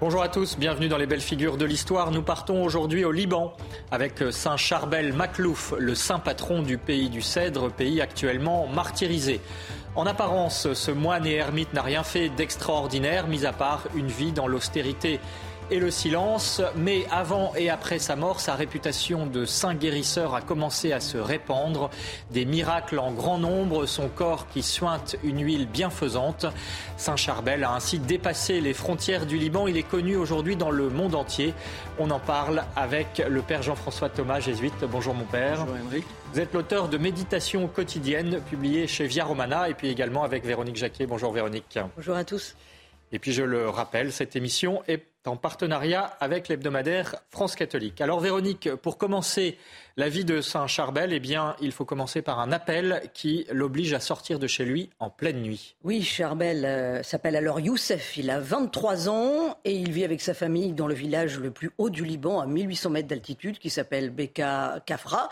Bonjour à tous, bienvenue dans les belles figures de l'histoire. Nous partons aujourd'hui au Liban avec Saint Charbel Maklouf, le saint patron du pays du Cèdre, pays actuellement martyrisé. En apparence, ce moine et ermite n'a rien fait d'extraordinaire, mis à part une vie dans l'austérité et le silence. Mais avant et après sa mort, sa réputation de saint guérisseur a commencé à se répandre. Des miracles en grand nombre, son corps qui suinte une huile bienfaisante. Saint Charbel a ainsi dépassé les frontières du Liban. Il est connu aujourd'hui dans le monde entier. On en parle avec le père Jean-François Thomas, jésuite. Bonjour mon père. Bonjour Henri. Vous êtes l'auteur de Méditations quotidiennes, publiées chez Via Romana, et puis également avec Véronique Jacquet. Bonjour Véronique. Bonjour à tous. Et puis je le rappelle, cette émission est en partenariat avec l'hebdomadaire France catholique. Alors Véronique, pour commencer la vie de Saint Charbel, eh bien, il faut commencer par un appel qui l'oblige à sortir de chez lui en pleine nuit. Oui, Charbel euh, s'appelle alors Youssef, il a 23 ans et il vit avec sa famille dans le village le plus haut du Liban, à 1800 mètres d'altitude, qui s'appelle Beka Kafra.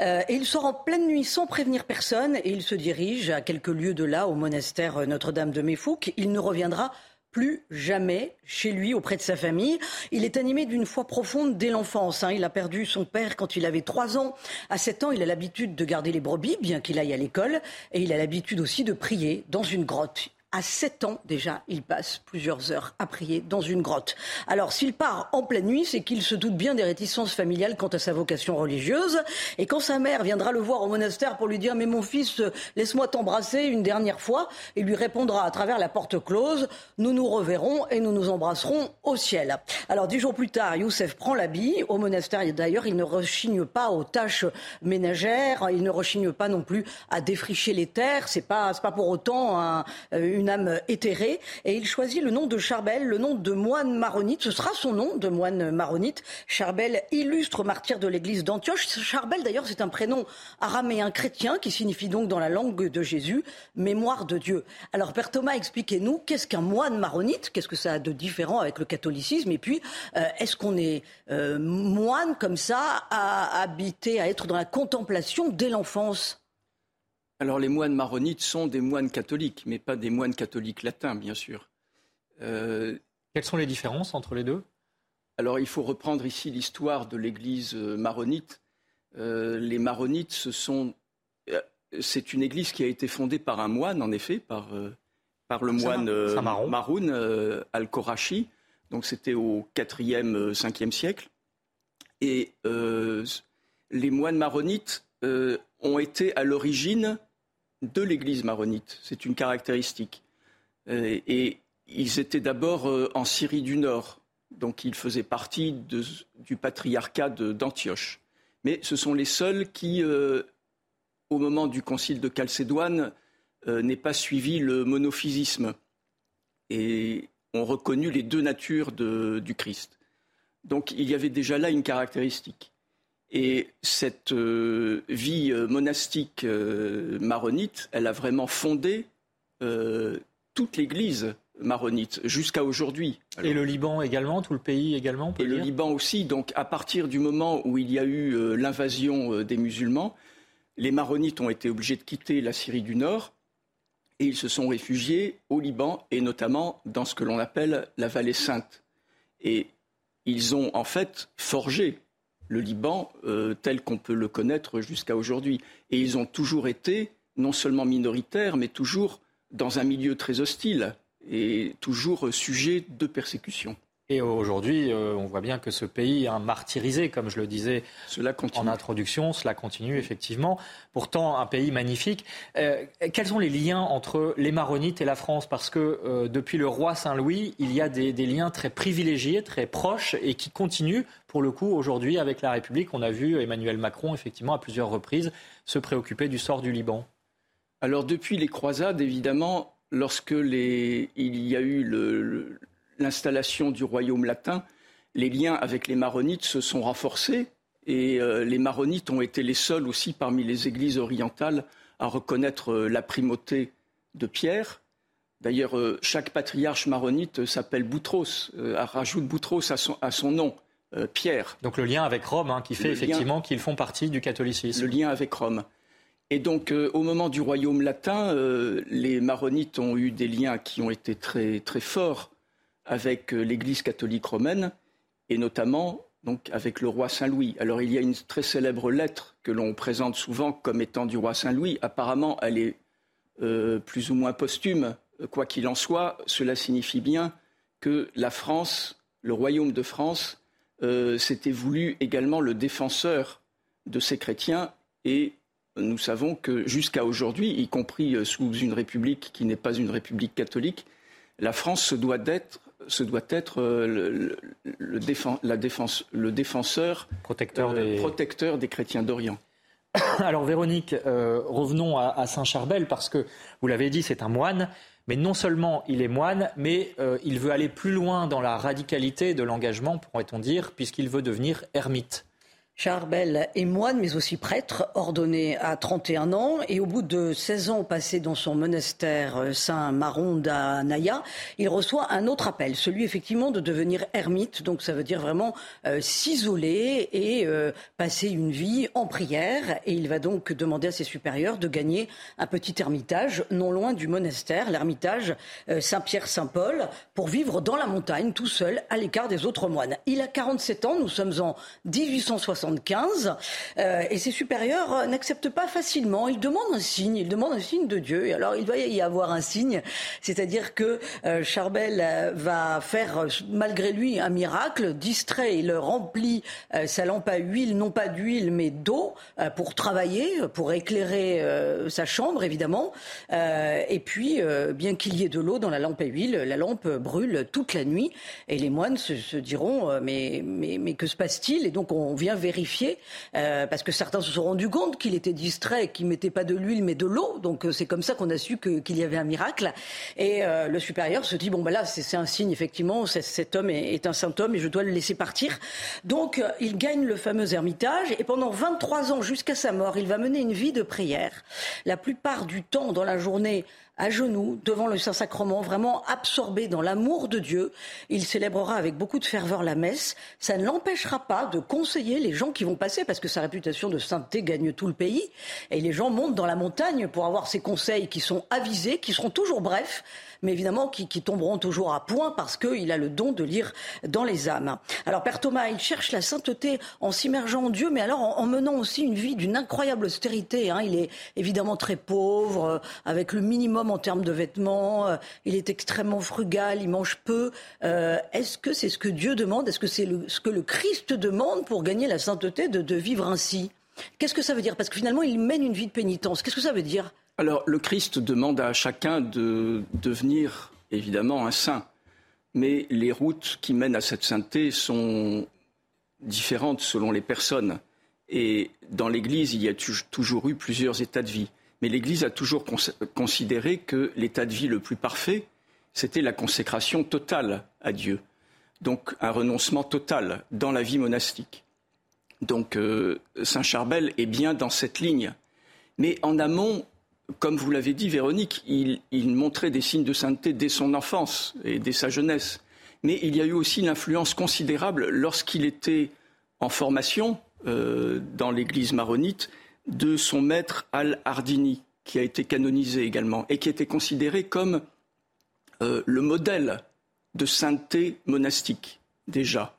Euh, et il sort en pleine nuit sans prévenir personne et il se dirige à quelques lieues de là, au monastère Notre-Dame de Méfouk. Il ne reviendra plus jamais chez lui auprès de sa famille. Il est animé d'une foi profonde dès l'enfance. Hein. Il a perdu son père quand il avait 3 ans. À 7 ans, il a l'habitude de garder les brebis, bien qu'il aille à l'école. Et il a l'habitude aussi de prier dans une grotte à 7 ans déjà, il passe plusieurs heures à prier dans une grotte. Alors s'il part en pleine nuit, c'est qu'il se doute bien des réticences familiales quant à sa vocation religieuse. Et quand sa mère viendra le voir au monastère pour lui dire Mais mon fils, laisse-moi t'embrasser une dernière fois, il lui répondra à travers la porte close Nous nous reverrons et nous nous embrasserons au ciel. Alors dix jours plus tard, Youssef prend l'habit. Au monastère, d'ailleurs, il ne rechigne pas aux tâches ménagères, il ne rechigne pas non plus à défricher les terres. C'est pas, pas pour autant un, une âme éthérée, et il choisit le nom de Charbel, le nom de moine maronite. Ce sera son nom de moine maronite. Charbel, illustre martyr de l'église d'Antioche. Charbel, d'ailleurs, c'est un prénom araméen chrétien qui signifie donc dans la langue de Jésus mémoire de Dieu. Alors, Père Thomas, expliquez-nous qu'est-ce qu'un moine maronite? Qu'est-ce que ça a de différent avec le catholicisme? Et puis, euh, est-ce qu'on est, euh, moine comme ça, à habiter, à être dans la contemplation dès l'enfance? Alors les moines maronites sont des moines catholiques, mais pas des moines catholiques latins, bien sûr. Euh, Quelles sont les différences entre les deux? Alors il faut reprendre ici l'histoire de l'Église euh, maronite. Euh, les maronites, ce sont, c'est une Église qui a été fondée par un moine, en effet, par, par le moine Maroun al-Korachi. Donc c'était au 4e, 5e siècle. Et les moines maronites ont été à l'origine de l'Église maronite. C'est une caractéristique. Euh, et ils étaient d'abord euh, en Syrie du Nord, donc ils faisaient partie du patriarcat d'Antioche. Mais ce sont les seuls qui, euh, au moment du concile de Chalcédoine, n'aient pas suivi le monophysisme et ont reconnu les deux natures du Christ. Donc il y avait déjà là une caractéristique. Et cette euh, vie euh, monastique euh, maronite, elle a vraiment fondé toute l'Église maronite jusqu'à aujourd'hui. Et le Liban également, tout le pays également Et le Liban aussi. Donc à partir du moment où il y a eu l'invasion des musulmans, les maronites ont été obligés de quitter la Syrie du Nord et ils se sont réfugiés au Liban et notamment dans ce que l'on appelle la vallée sainte. Et ils ont en fait forgé le Liban euh, tel qu'on peut le connaître jusqu'à aujourd'hui. Et ils ont toujours été non seulement minoritaires, mais toujours dans un milieu très hostile et toujours sujet de persécution. Et aujourd'hui, euh, on voit bien que ce pays est martyrisé, comme je le disais en introduction. Cela continue effectivement. Pourtant, un pays magnifique. Euh, quels sont les liens entre les Maronites et la France? Parce que euh, depuis le roi Saint-Louis, il y a des, liens très privilégiés, très proches, et qui continuent, pour le coup, aujourd'hui avec la République. On a vu Emmanuel Macron, effectivement, à plusieurs reprises, se préoccuper du sort du Liban. Alors, depuis les croisades, évidemment, lorsque il y a eu l'installation du royaume latin, les liens avec les maronites se sont renforcés et euh, les maronites ont été les seuls aussi parmi les églises orientales à reconnaître euh, la primauté de Pierre. D'ailleurs, euh, chaque patriarche maronite s'appelle Boutros, rajoute Boutros à son, nom, Pierre. Donc le lien avec Rome, hein, qui fait effectivement qu'ils font partie du catholicisme. Le lien avec Rome. Et donc, au moment du royaume latin, les maronites ont eu des liens qui ont été très, très forts avec l'Église catholique romaine, et notamment donc avec le roi Saint-Louis. Alors il y a une très célèbre lettre que l'on présente souvent comme étant du roi Saint-Louis. Apparemment, elle est euh, plus ou moins posthume. Quoi qu'il en soit, cela signifie bien que la France, le royaume de France, euh, s'était voulu également le défenseur de ces chrétiens et nous savons que jusqu'à aujourd'hui, y compris euh, sous une république qui n'est pas une république catholique, la France se doit d'être ce doit être euh, le, défenseur, protecteur, euh, des... protecteur des chrétiens d'Orient. Alors Véronique, euh, revenons à, Saint-Charbel parce que vous l'avez dit, c'est un moine. Mais non seulement il est moine, mais il veut aller plus loin dans la radicalité de l'engagement, pourrait-on dire, puisqu'il veut devenir ermite. Charbel est moine, mais aussi prêtre, ordonné à 31 ans. Et au bout de 16 ans passés dans son monastère euh, Saint-Maron d'Anaya, il reçoit un autre appel, celui effectivement de devenir ermite. Donc ça veut dire vraiment euh, s'isoler et euh, passer une vie en prière. Et il va donc demander à ses supérieurs de gagner un petit ermitage non loin du monastère, l'ermitage Saint-Pierre-Saint-Paul, pour vivre dans la montagne tout seul, à l'écart des autres moines. Il a 47 ans, nous sommes en 1860. Euh, et ses supérieurs euh, n'acceptent pas facilement. Ils demandent un signe, ils demandent un signe de Dieu. Et alors il va y avoir un signe, c'est-à-dire que euh, Charbel va faire malgré lui un miracle, distrait, il remplit sa lampe à huile, non pas d'huile mais d'eau, pour travailler, pour éclairer sa chambre évidemment. et puis, bien qu'il y ait de l'eau dans la lampe à huile, la lampe brûle toute la nuit. Et les moines se, diront mais, mais, mais que se passe-t-il? Et donc on vient vérifier euh, parce que certains se sont rendus compte qu'il était distrait, qu'il mettait pas de l'huile mais de l'eau. Donc euh, c'est comme ça qu'on a su qu'il y avait un miracle. Et euh, le supérieur se dit bon ben là c'est un signe effectivement, cet homme est, est, un saint homme et je dois le laisser partir. Donc il gagne le fameux ermitage et pendant 23 ans jusqu'à sa mort, il va mener une vie de prière. La plupart du temps dans la journée à genoux devant le Saint-Sacrement, vraiment absorbé dans l'amour de Dieu. Il célébrera avec beaucoup de ferveur la messe. Ça ne l'empêchera pas de conseiller les gens qui vont passer, parce que sa réputation de sainteté gagne tout le pays. Et les gens montent dans la montagne pour avoir ses conseils qui sont avisés, qui seront toujours brefs mais évidemment qui, tomberont toujours à point parce qu'il a le don de lire dans les âmes. Alors Père Thomas, il cherche la sainteté en s'immergeant en Dieu, mais alors en, menant aussi une vie d'une incroyable austérité. Hein. Il est évidemment très pauvre, euh, avec le minimum en termes de vêtements, euh, il est extrêmement frugal, il mange peu. Euh, est-ce que c'est ce que Dieu demande? Est-ce que c'est ce que le Christ demande pour gagner la sainteté de vivre ainsi? Qu'est-ce que ça veut dire? Parce que finalement, il mène une vie de pénitence. Qu'est-ce que ça veut dire? Alors, le Christ demande à chacun de devenir évidemment un saint, mais les routes qui mènent à cette sainteté sont différentes selon les personnes. Et dans l'Église, il y a toujours eu plusieurs états de vie. Mais l'Église a toujours considéré que l'état de vie le plus parfait, c'était la consécration totale à Dieu. Donc un renoncement total dans la vie monastique. Donc euh, Saint Charbel est bien dans cette ligne. Mais en amont, comme vous l'avez dit, Véronique, il, montrait des signes de sainteté dès son enfance et dès sa jeunesse. Mais il y a eu aussi une influence considérable lorsqu'il était en formation euh, dans l'église maronite de son maître Al-Hardini, qui a été canonisé également et qui était considéré comme euh, le modèle de sainteté monastique, déjà.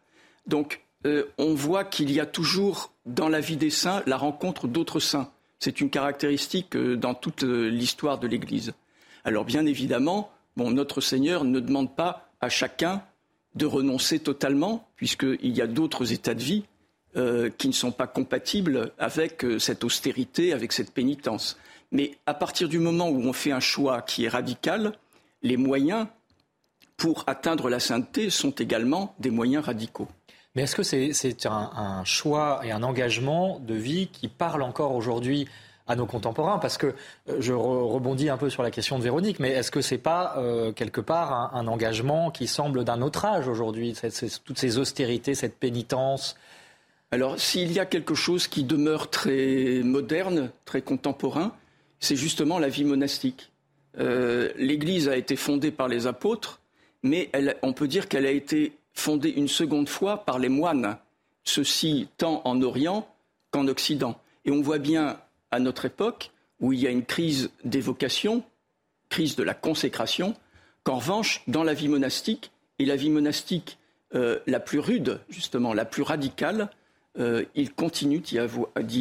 Donc, euh, on voit qu'il y a toujours dans la vie des saints la rencontre d'autres saints. C'est une caractéristique euh, dans toute euh, l'histoire de l'Église. Alors bien évidemment, notre Seigneur ne demande pas à chacun de renoncer totalement, puisqu'il y a d'autres états de vie euh, qui ne sont pas compatibles avec cette austérité, avec cette pénitence. Mais à partir du moment où on fait un choix qui est radical, les moyens pour atteindre la sainteté sont également des moyens radicaux. Mais est-ce que c'est un, choix et un engagement de vie qui parle encore aujourd'hui à nos contemporains? Parce que euh, je rebondis un peu sur la question de Véronique, mais est-ce que c'est pas euh, quelque part un, engagement qui semble d'un autre âge aujourd'hui, toutes ces austérités, cette pénitence? Alors, s'il y a quelque chose qui demeure très moderne, très contemporain, c'est justement la vie monastique. Euh, L'Église a été fondée par les apôtres, mais on peut dire qu'elle a été fondée une seconde fois par les moines, ceci tant en Orient qu'en Occident. Et on voit bien à notre époque, où il y a une crise des vocations, crise de la consécration, qu'en revanche, dans la vie monastique, et la vie monastique euh, la plus rude, justement, la plus radicale, euh, il continue d'y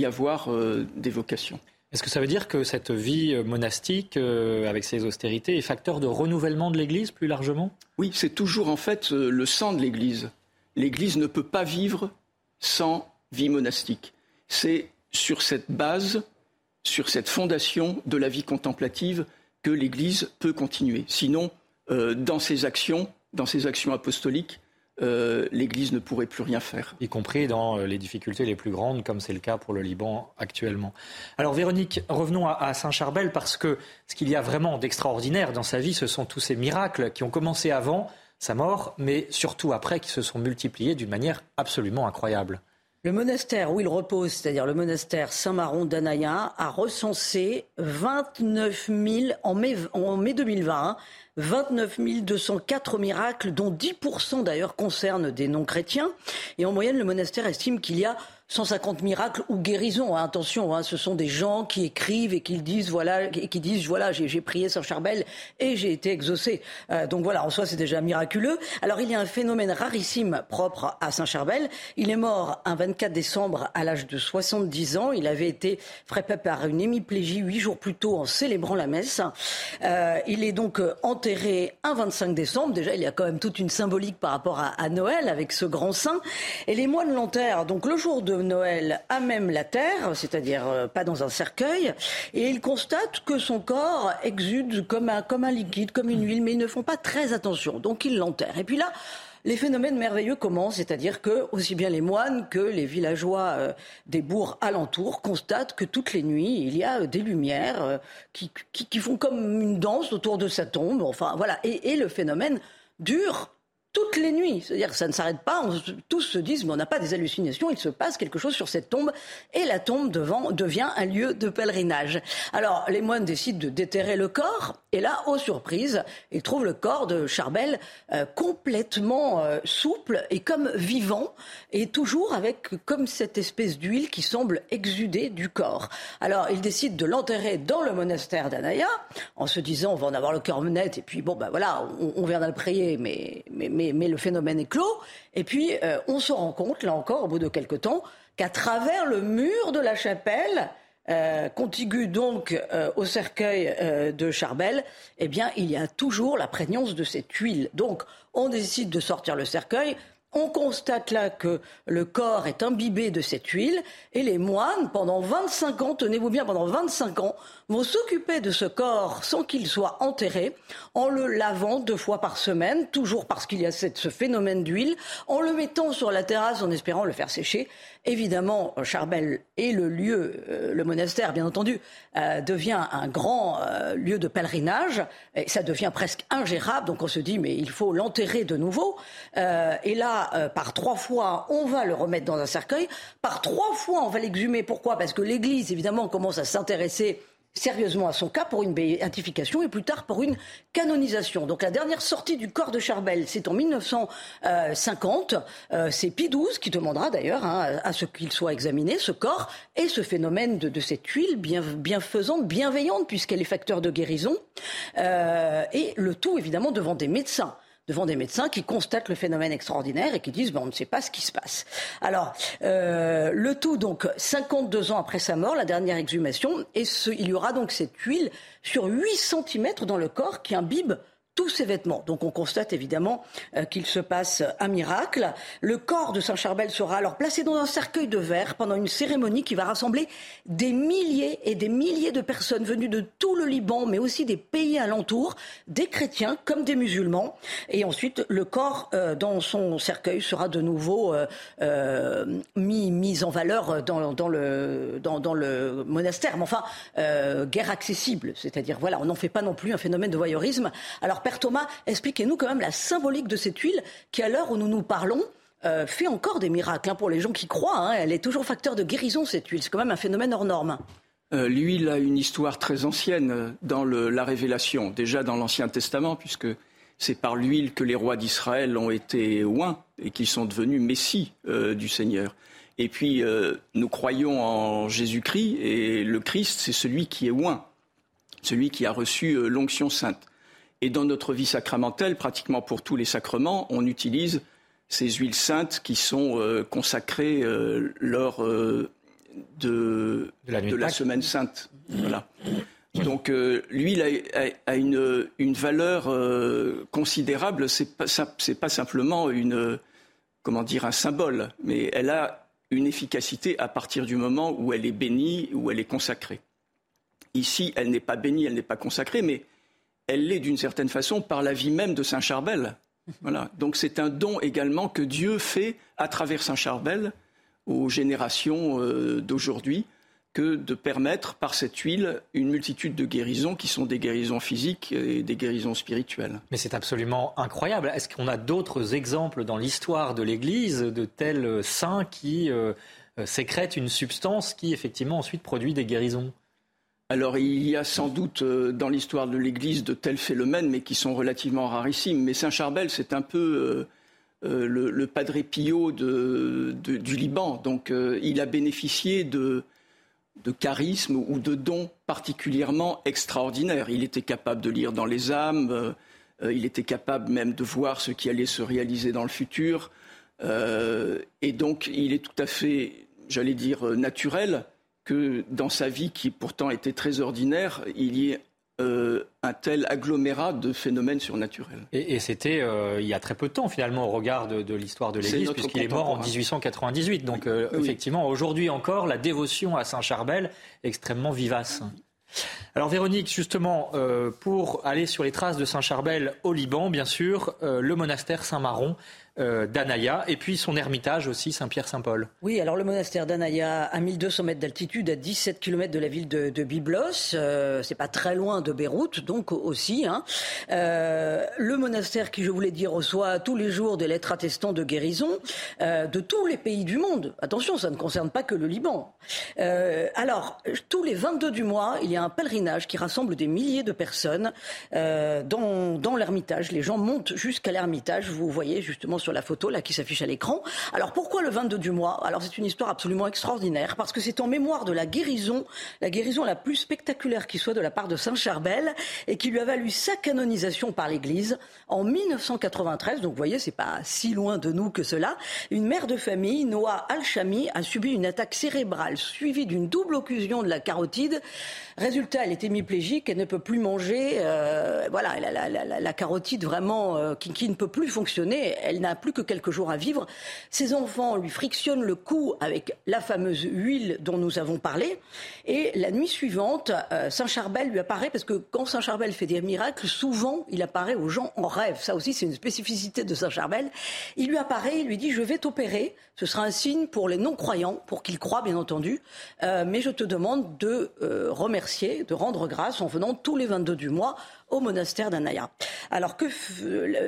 avoir, euh, des vocations. Est-ce que ça veut dire que cette vie monastique, avec ses austérités, est facteur de renouvellement de l'Église plus largement? Oui, c'est toujours en fait le sang de l'Église. L'Église ne peut pas vivre sans vie monastique. C'est sur cette base sur cette fondation de la vie contemplative que l'Église peut continuer. Sinon, euh, dans ses actions, dans ses actions apostoliques, euh, l'Église ne pourrait plus rien faire. Y compris dans euh, les difficultés les plus grandes, comme c'est le cas pour le Liban actuellement. Alors Véronique, revenons à, Saint-Charbel, parce que ce qu'il y a vraiment d'extraordinaire dans sa vie, ce sont tous ces miracles qui ont commencé avant sa mort, mais surtout après, qui se sont multipliés d'une manière absolument incroyable. Le monastère où il repose, c'est-à-dire le monastère Saint-Maron d'Anaya, a recensé 29 000 en mai, en mai 2020. 29 204 miracles, dont 10% d'ailleurs concernent des non-chrétiens. Et en moyenne, le monastère estime qu'il y a 150 miracles ou guérisons. Hein, attention, hein, ce sont des gens qui écrivent et qui disent voilà, qui disent voilà, j'ai prié Saint Charbel et j'ai été exaucé. Euh, donc voilà, en soi, c'est déjà miraculeux. Alors il y a un phénomène rarissime propre à Saint Charbel. Il est mort un 24 décembre à l'âge de 70 ans. Il avait été frappé par une hémiplégie huit jours plus tôt en célébrant la messe. Euh, il est donc enterré un 25 décembre. Déjà, il y a quand même toute une symbolique par rapport à, à Noël avec ce grand saint. Et les moines l'enterrent donc le jour de Noël à même la terre, c'est-à-dire euh, pas dans un cercueil, et ils constatent que son corps exude comme un, comme un liquide, comme une huile, mais ils ne font pas très attention, donc ils l'enterrent. Et puis là, les phénomènes merveilleux commencent, c'est-à-dire que aussi bien les moines que les villageois euh, des bourgs alentours constatent que toutes les nuits, il y a euh, des lumières qui, qui, font comme une danse autour de sa tombe. Enfin, voilà. Et le phénomène dure toutes les nuits. C'est-à-dire que ça ne s'arrête pas. tous se disent, mais on n'a pas des hallucinations. Il se passe quelque chose sur cette tombe. Et la tombe devant devient un lieu de pèlerinage. Alors, les moines décident de déterrer le corps. Et là, aux surprises, ils trouvent le corps de Charbel euh, complètement euh, souple et comme vivant. Et toujours avec comme cette espèce d'huile qui semble exuder du corps. Alors, ils décident de l'enterrer dans le monastère d'Anaya. En se disant, on va en avoir le cœur net. Et puis, bon, ben voilà, on, on viendra le prier. mais, mais mais, le phénomène est clos. Et puis, euh, on se rend compte, là encore, au bout de quelque temps, qu'à travers le mur de la chapelle, euh, contigu donc euh, au cercueil de Charbel, eh bien, il y a toujours la prégnance de cette huile. Donc, on décide de sortir le cercueil. On constate là que le corps est imbibé de cette huile et les moines, pendant 25 ans, tenez-vous bien, pendant 25 ans, vont s'occuper de ce corps sans qu'il soit enterré, en le lavant deux fois par semaine, toujours parce qu'il y a ce phénomène d'huile, en le mettant sur la terrasse en espérant le faire sécher. Évidemment, Charbel est le lieu, euh, le monastère bien entendu, euh, devient un grand euh, lieu de pèlerinage, et ça devient presque ingérable, donc on se dit mais il faut l'enterrer de nouveau. et là, par trois fois, on va le remettre dans un cercueil, par trois fois, on va l'exhumer. Pourquoi? Parce que l'Église, évidemment, commence à s'intéresser sérieusement à son cas pour une béatification et plus tard pour une canonisation. Donc la dernière sortie du corps de Charbel, c'est en 1950. Euh, c'est Pie XII qui demandera d'ailleurs hein, à ce qu'il soit examiné, ce corps, et ce phénomène de, cette huile bien, bienfaisante, bienveillante, puisqu'elle est facteur de guérison, euh, et le tout évidemment devant des médecins devant des médecins qui constatent le phénomène extraordinaire et qui disent ben, on ne sait pas ce qui se passe. Alors, euh, le tout, donc, 52 ans après sa mort, la dernière exhumation, et il y aura donc cette huile sur 8 cm dans le corps qui imbibe tous ses vêtements. Donc on constate évidemment euh, qu'il se passe un miracle. Le corps de Saint Charbel sera alors placé dans un cercueil de verre pendant une cérémonie qui va rassembler des milliers et des milliers de personnes venues de tout le Liban, mais aussi des pays alentours, des chrétiens comme des musulmans. Et ensuite, le corps euh, dans son cercueil sera de nouveau euh, mis, mis, en valeur dans, le, dans, le monastère. Mais enfin, guerre accessible, c'est-à-dire voilà, on n'en fait pas non plus un phénomène de voyeurisme. Alors Père Thomas, expliquez-nous quand même la symbolique de cette huile qui, à l'heure où nous nous parlons, euh, fait encore des miracles hein, pour les gens qui croient. Hein. Elle est toujours facteur de guérison, cette huile. C'est quand même un phénomène hors norme. Euh, l'huile a une histoire très ancienne euh, dans la Révélation, déjà dans l'Ancien Testament, puisque c'est par l'huile que les rois d'Israël ont été oints et qu'ils sont devenus messie du Seigneur. Et puis, nous croyons en Jésus-Christ, et le Christ, c'est celui qui est oint, celui qui a reçu l'onction sainte. Et dans notre vie sacramentelle, pratiquement pour tous les sacrements, on utilise ces huiles saintes qui sont euh, consacrées euh, lors euh, de, la, semaine sainte. Voilà. Donc l'huile a, une, une, valeur considérable. C'est pas, pas simplement une, comment dire, un symbole, mais elle a une efficacité à partir du moment où elle est bénie, où elle est consacrée. Ici, elle n'est pas bénie, elle n'est pas consacrée, mais elle l'est d'une certaine façon par la vie même de Saint Charbel. Voilà. Donc c'est un don également que Dieu fait à travers Saint Charbel aux générations euh, d'aujourd'hui que de permettre par cette huile une multitude de guérisons qui sont des guérisons physiques et des guérisons spirituelles. Mais c'est absolument incroyable. Est-ce qu'on a d'autres exemples dans l'histoire de l'Église de tels saints qui euh, sécrètent une substance qui effectivement ensuite produit des guérisons? Alors il y a sans doute euh, dans l'histoire de l'Église de tels phénomènes, mais qui sont relativement rarissimes. Mais Saint Charbel, c'est un peu euh, euh, le, Padre Pio du Liban. Donc il a bénéficié de, de charisme ou de dons particulièrement extraordinaires. Il était capable de lire dans les âmes, il était capable même de voir ce qui allait se réaliser dans le futur. et donc il est tout à fait, j'allais dire, naturel que dans sa vie, qui pourtant était très ordinaire, il y ait euh, un tel agglomérat de phénomènes surnaturels. Et, c'était euh, il y a très peu de temps finalement au regard de, l'histoire de l'Église, puisqu'il est mort en 1898. Donc euh, effectivement, aujourd'hui encore, la dévotion à Saint Charbel est extrêmement vivace. Alors Véronique, justement, pour aller sur les traces de Saint Charbel au Liban, bien sûr, le monastère Saint-Maron euh, d'Anaya et puis son ermitage aussi, Saint-Pierre-Saint-Paul. Oui, alors le monastère d'Anaya à 1200 mètres d'altitude, à 17 km de la ville de, Byblos, euh, c'est pas très loin de Beyrouth, donc aussi. Hein. Euh, le monastère qui, je voulais dire, reçoit tous les jours des lettres attestant de guérison de tous les pays du monde. Attention, ça ne concerne pas que le Liban. alors, tous les 22 du mois, il y a un pèlerinage qui rassemble des milliers de personnes dans, dans l'ermitage. Les gens montent jusqu'à l'ermitage, vous voyez justement sur la photo là qui s'affiche à l'écran. Alors pourquoi le 22 du mois? Alors c'est une histoire absolument extraordinaire parce que c'est en mémoire de la guérison, la guérison la plus spectaculaire qui soit de la part de Saint Charbel et qui lui a valu sa canonisation par l'Église en 1993. Donc vous voyez, c'est pas si loin de nous que cela. Une mère de famille, Noah Al-Shami, a subi une attaque cérébrale suivie d'une double occlusion de la carotide. Résultat, elle est hémiplégique, elle ne peut plus manger. Euh, voilà, la, carotide vraiment euh, qui, qui, ne peut plus fonctionner. Elle n'a plus que quelques jours à vivre. Ses enfants lui frictionnent le cou avec la fameuse huile dont nous avons parlé. Et la nuit suivante, euh, Saint Charbel lui apparaît parce que quand Saint Charbel fait des miracles, souvent il apparaît aux gens en rêve. Ça aussi, c'est une spécificité de Saint Charbel. Il lui apparaît, il lui dit :« Je vais t'opérer. Ce sera un signe pour les non-croyants, pour qu'ils croient, bien entendu. mais je te demande de remercier de rendre grâce en venant tous les 22 du mois au monastère d'Anaya. Alors que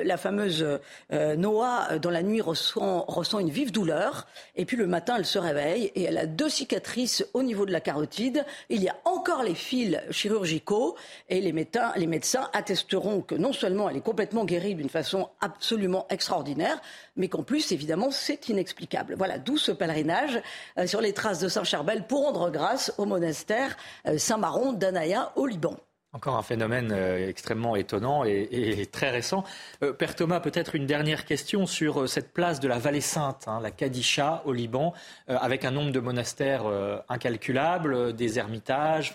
la fameuse euh, Noah, euh, dans la nuit, ressent, ressent une vive douleur, et puis le matin, elle se réveille, et elle a deux cicatrices au niveau de la carotide. Il y a encore les fils chirurgicaux, et les médecins, les médecins attesteront que non seulement elle est complètement guérie d'une façon absolument extraordinaire, mais qu'en plus, évidemment, c'est inexplicable. Voilà, d'où ce pèlerinage euh, sur les traces de Saint-Charbel pour rendre grâce au monastère Saint-Maron d'Anaya au Liban. Encore un phénomène euh, extrêmement étonnant et, très récent. Euh, Père Thomas, peut-être une dernière question sur euh, cette place de la Vallée Sainte, hein, la Kadisha au Liban, avec un nombre de monastères incalculable, des ermitages.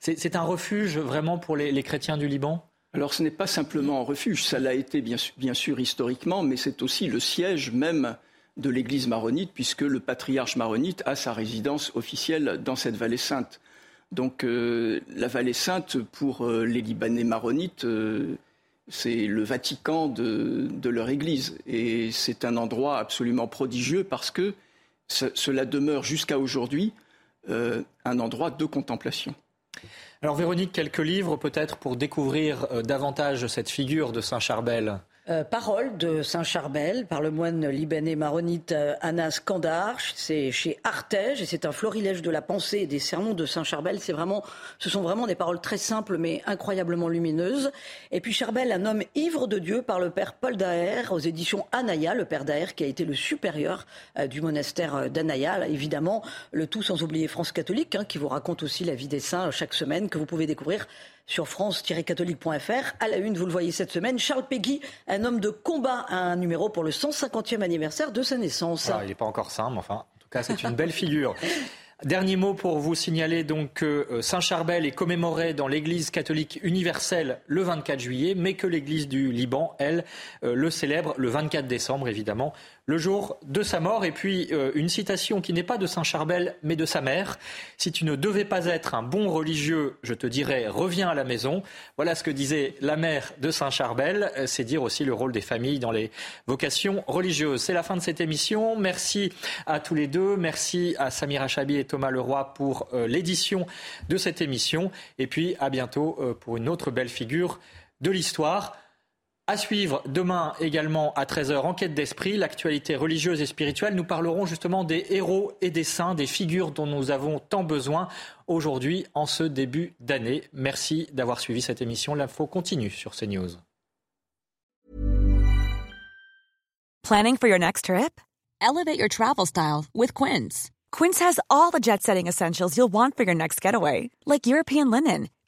c'est un refuge vraiment pour les, chrétiens du Liban? Alors ce n'est pas simplement un refuge, ça l'a été bien sûr historiquement, mais c'est aussi le siège même de l'Église maronite, puisque le patriarche maronite a sa résidence officielle dans cette vallée sainte. Donc euh, la vallée sainte, pour euh, les Libanais maronites, euh, c'est le Vatican de, leur Église. Et c'est un endroit absolument prodigieux parce que cela demeure jusqu'à aujourd'hui un endroit de contemplation. Alors Véronique, quelques livres peut-être pour découvrir davantage cette figure de Saint Charbel euh, parole de Saint-Charbel par le moine libanais maronite euh, Anas Kandar. C'est chez Artege et c'est un florilège de la pensée et des sermons de Saint-Charbel. C'est vraiment, ce sont vraiment des paroles très simples mais incroyablement lumineuses. Et puis Charbel, un homme ivre de Dieu par le père Paul Daher aux éditions Anaya, le père Daher qui a été le supérieur euh, du monastère d'Anaya. Évidemment, le tout sans oublier France catholique hein, qui vous raconte aussi la vie des saints chaque semaine que vous pouvez découvrir sur france-catholique.fr. À la une, vous le voyez cette semaine, Charles Peggy, un homme de combat, un numéro pour le 150e anniversaire de sa naissance. il n'est pas encore saint, mais enfin, en tout cas, c'est une belle figure. Dernier mot pour vous signaler donc que euh, Saint Charbel est commémoré dans l'Église catholique universelle le 24 juillet, mais que l'Église du Liban, elle, euh, le célèbre le 24 décembre, évidemment, le jour de sa mort. Et puis euh, une citation qui n'est pas de Saint Charbel, mais de sa mère. Si tu ne devais pas être un bon religieux, je te dirais reviens à la maison. Voilà ce que disait la mère de Saint Charbel. Euh, c'est dire aussi le rôle des familles dans les vocations religieuses. C'est la fin de cette émission. Merci à tous les deux. Merci à Samira Chabi et Thomas Leroy pour euh, l'édition de cette émission. Et puis à bientôt pour une autre belle figure de l'histoire. À suivre demain également à 13h, enquête d'esprit, l'actualité religieuse et spirituelle. Nous parlerons justement des héros et des saints, des figures dont nous avons tant besoin aujourd'hui en ce début d'année. Merci d'avoir suivi cette émission. L'info continue sur CNews. Planning for your next trip? Elevate your travel style with Quince. Quince has all the jet setting essentials you'll want for your next getaway, like European linen